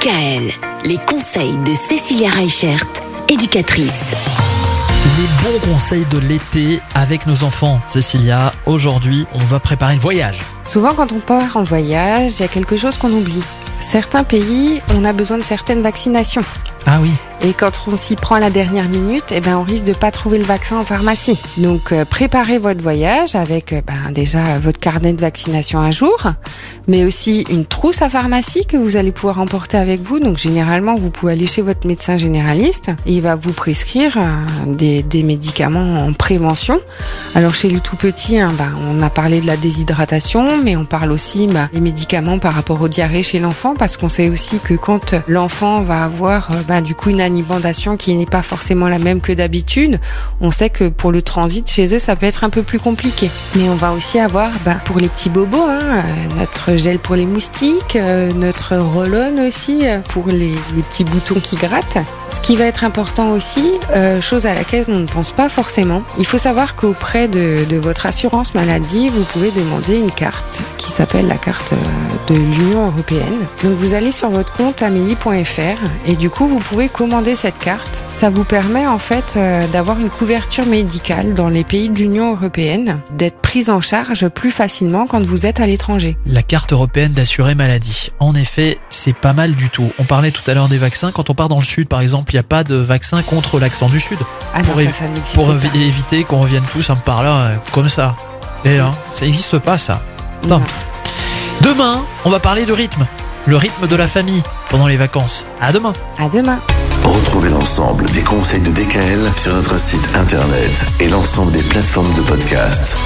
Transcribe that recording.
DKL, les conseils de Cécilia Reichert, éducatrice. Les bons conseils de l'été avec nos enfants. Cécilia, aujourd'hui, on va préparer le voyage. Souvent, quand on part en voyage, il y a quelque chose qu'on oublie. Certains pays, on a besoin de certaines vaccinations. Ah oui. Et quand on s'y prend à la dernière minute, eh ben, on risque de pas trouver le vaccin en pharmacie. Donc, euh, préparez votre voyage avec euh, ben, déjà votre carnet de vaccination à jour, mais aussi une trousse à pharmacie que vous allez pouvoir emporter avec vous. Donc, généralement, vous pouvez aller chez votre médecin généraliste et il va vous prescrire euh, des, des médicaments en prévention. Alors, chez le tout petit, hein, ben, on a parlé de la déshydratation, mais on parle aussi ben, des médicaments par rapport aux diarrhées chez l'enfant, parce qu'on sait aussi que quand l'enfant va avoir ben, du coup une alimentation qui n'est pas forcément la même que d'habitude, on sait que pour le transit chez eux, ça peut être un peu plus compliqué. Mais on va aussi avoir, bah, pour les petits bobos, hein, euh, notre gel pour les moustiques, euh, notre roll aussi euh, pour les, petits boutons qui grattent. Qui va être important aussi, euh, chose à laquelle on ne pense pas forcément, il faut savoir qu'auprès de, de votre assurance maladie, vous pouvez demander une carte qui s'appelle la carte de l'Union européenne. Donc vous allez sur votre compte amélie.fr et du coup vous pouvez commander cette carte. Ça vous permet en fait euh, d'avoir une couverture médicale dans les pays de l'Union européenne, d'être prise en charge plus facilement quand vous êtes à l'étranger. La carte européenne d'assuré maladie. En effet, c'est pas mal du tout. On parlait tout à l'heure des vaccins. Quand on part dans le sud, par exemple, il n'y a pas de vaccin contre l'accent du sud. Ah pour, non, évi- ça, ça n'existe pour pas. évi- éviter qu'on revienne tous un par là euh, comme ça. Et là, ça n'existe pas ça. Non. Non. Demain, on va parler de rythme. Le rythme de la famille pendant les vacances. À demain. À demain. Retrouvez l'ensemble des conseils de DKL sur notre site internet et l'ensemble des plateformes de podcast.